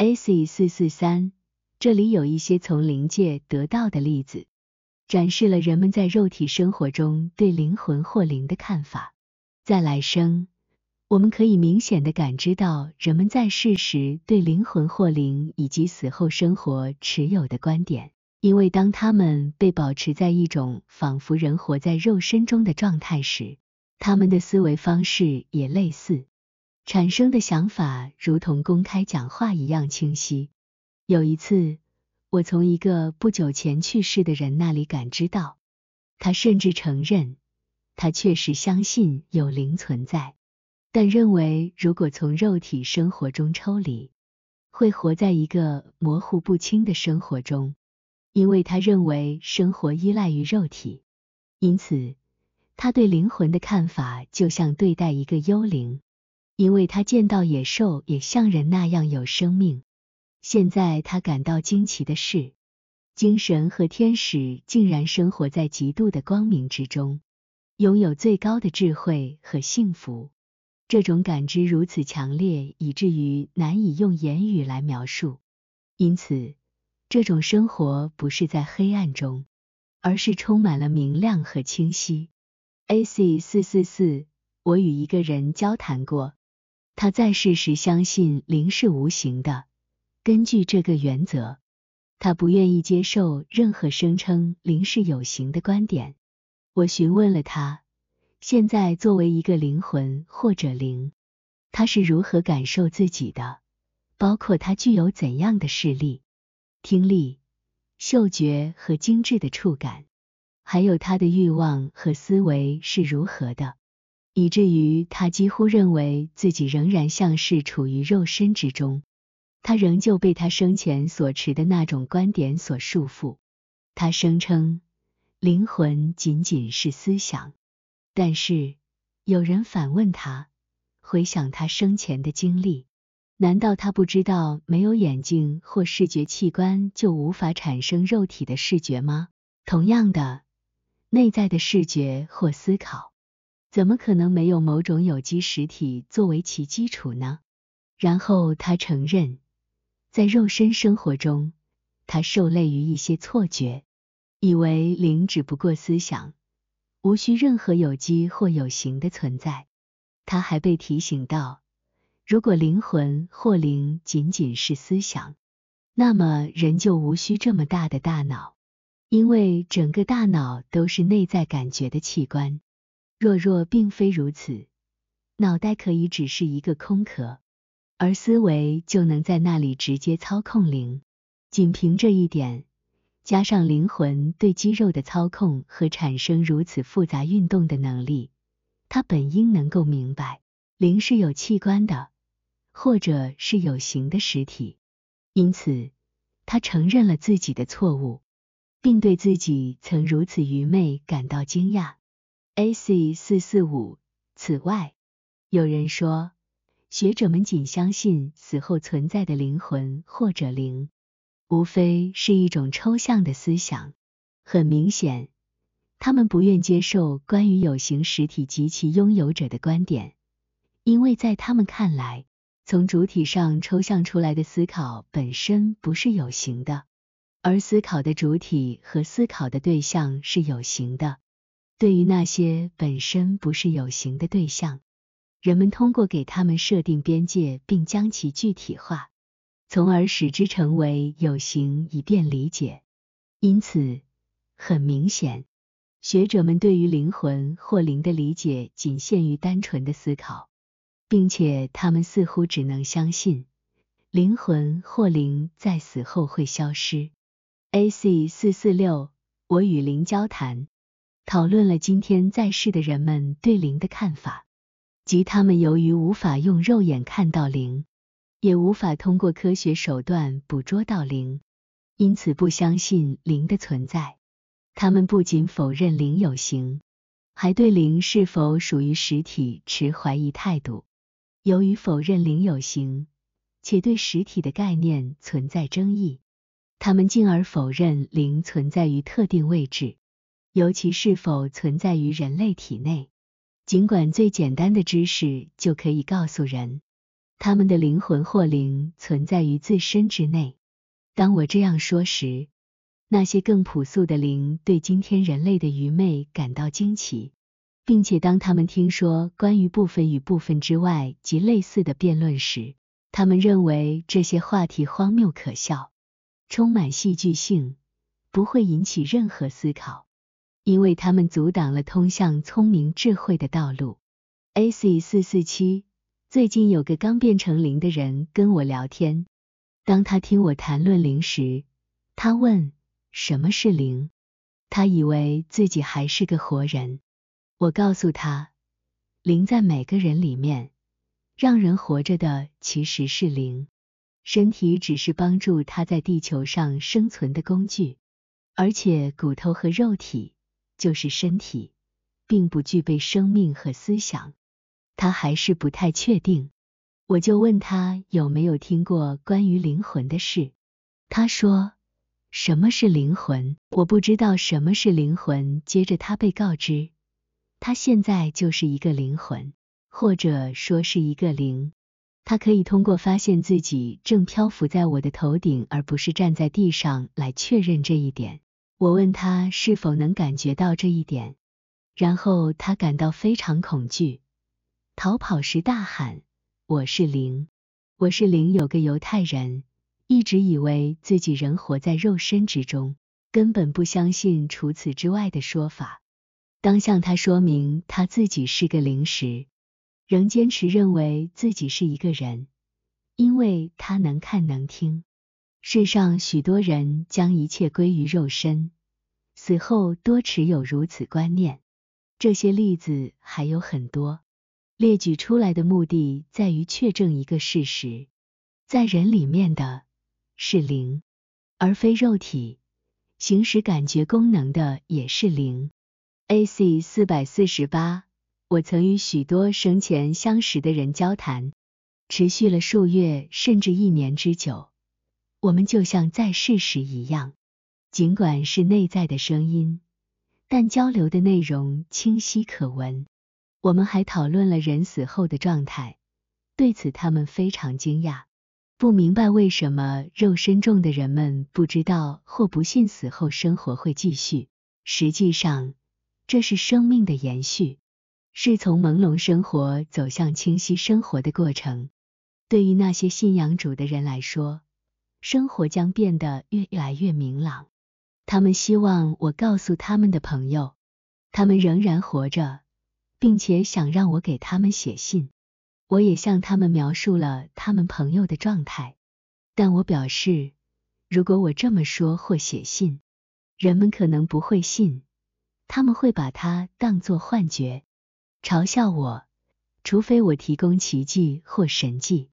AC 四四三，这里有一些从灵界得到的例子，展示了人们在肉体生活中对灵魂或灵的看法。在来生，我们可以明显的感知到人们在世时对灵魂或灵以及死后生活持有的观点，因为当他们被保持在一种仿佛人活在肉身中的状态时，他们的思维方式也类似。产生的想法如同公开讲话一样清晰。有一次，我从一个不久前去世的人那里感知到，他甚至承认，他确实相信有灵存在，但认为如果从肉体生活中抽离，会活在一个模糊不清的生活中，因为他认为生活依赖于肉体，因此他对灵魂的看法就像对待一个幽灵。因为他见到野兽也像人那样有生命。现在他感到惊奇的是，精神和天使竟然生活在极度的光明之中，拥有最高的智慧和幸福。这种感知如此强烈，以至于难以用言语来描述。因此，这种生活不是在黑暗中，而是充满了明亮和清晰。AC 四四四，我与一个人交谈过。他在世时相信灵是无形的，根据这个原则，他不愿意接受任何声称灵是有形的观点。我询问了他，现在作为一个灵魂或者灵，他是如何感受自己的，包括他具有怎样的视力、听力、嗅觉和精致的触感，还有他的欲望和思维是如何的。以至于他几乎认为自己仍然像是处于肉身之中，他仍旧被他生前所持的那种观点所束缚。他声称灵魂仅仅是思想，但是有人反问他，回想他生前的经历，难道他不知道没有眼睛或视觉器官就无法产生肉体的视觉吗？同样的，内在的视觉或思考。怎么可能没有某种有机实体作为其基础呢？然后他承认，在肉身生活中，他受累于一些错觉，以为灵只不过思想，无需任何有机或有形的存在。他还被提醒到，如果灵魂或灵仅仅是思想，那么人就无需这么大的大脑，因为整个大脑都是内在感觉的器官。若若并非如此，脑袋可以只是一个空壳，而思维就能在那里直接操控灵。仅凭这一点，加上灵魂对肌肉的操控和产生如此复杂运动的能力，他本应能够明白，灵是有器官的，或者是有形的实体。因此，他承认了自己的错误，并对自己曾如此愚昧感到惊讶。AC 四四五。此外，有人说，学者们仅相信死后存在的灵魂或者灵，无非是一种抽象的思想。很明显，他们不愿接受关于有形实体及其拥有者的观点，因为在他们看来，从主体上抽象出来的思考本身不是有形的，而思考的主体和思考的对象是有形的。对于那些本身不是有形的对象，人们通过给他们设定边界，并将其具体化，从而使之成为有形，以便理解。因此，很明显，学者们对于灵魂或灵的理解仅限于单纯的思考，并且他们似乎只能相信灵魂或灵在死后会消失。AC 四四六，我与灵交谈。讨论了今天在世的人们对灵的看法，即他们由于无法用肉眼看到灵，也无法通过科学手段捕捉到灵，因此不相信灵的存在。他们不仅否认灵有形，还对灵是否属于实体持怀疑态度。由于否认灵有形，且对实体的概念存在争议，他们进而否认灵存在于特定位置。尤其是否存在于人类体内，尽管最简单的知识就可以告诉人，他们的灵魂或灵存在于自身之内。当我这样说时，那些更朴素的灵对今天人类的愚昧感到惊奇，并且当他们听说关于部分与部分之外及类似的辩论时，他们认为这些话题荒谬可笑，充满戏剧性，不会引起任何思考，因为他们阻挡了通向聪明智慧的道路。AC 四四七，最近有个刚变成零的人跟我聊天。当他听我谈论零时，他问什么是零。他以为自己还是个活人。我告诉他，零在每个人里面，让人活着的其实是零，身体只是帮助他在地球上生存的工具，而且骨头和肉体就是身体，并不具备生命和思想。他还是不太确定。我就问他有没有听过关于灵魂的事。他说：“什么是灵魂？我不知道什么是灵魂。”接着他被告知，他现在就是一个灵魂，或者说是一个灵。他可以通过发现自己正漂浮在我的头顶，而不是站在地上来确认这一点。我问他是否能感觉到这一点，然后他感到非常恐惧，逃跑时大喊。我是灵，我是灵。有个犹太人一直以为自己仍活在肉身之中，根本不相信除此之外的说法。当向他说明他自己是个灵时，仍坚持认为自己是一个人，因为他能看能听。世上许多人将一切归于肉身，死后多持有如此观念。这些例子还有很多。列举出来的目的在于确证一个事实：在人里面的是灵，而非肉体；行使感觉功能的也是灵。AC 四百四十八，我曾与许多生前相识的人交谈，持续了数月甚至一年之久。我们就像在世时一样，尽管是内在的声音，但交流的内容清晰可闻。我们还讨论了人死后的状态，对此他们非常惊讶，不明白为什么肉身重的人们不知道或不信死后生活会继续。实际上，这是生命的延续，是从朦胧生活走向清晰生活的过程。对于那些信仰主的人来说，生活将变得越来越明朗。他们希望我告诉他们的朋友，他们仍然活着。并且想让我给他们写信，我也向他们描述了他们朋友的状态，但我表示，如果我这么说或写信，人们可能不会信，他们会把它当作幻觉，嘲笑我，除非我提供奇迹或神迹，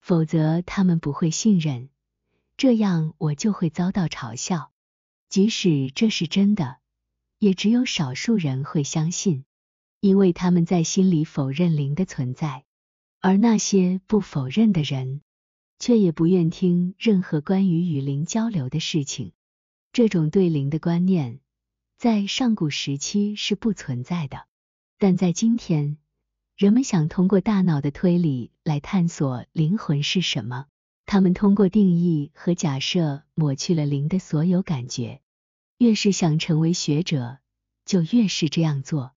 否则他们不会信任，这样我就会遭到嘲笑。即使这是真的，也只有少数人会相信。因为他们在心里否认灵的存在，而那些不否认的人，却也不愿听任何关于与灵交流的事情。这种对灵的观念，在上古时期是不存在的，但在今天，人们想通过大脑的推理来探索灵魂是什么。他们通过定义和假设抹去了灵的所有感觉。越是想成为学者，就越是这样做。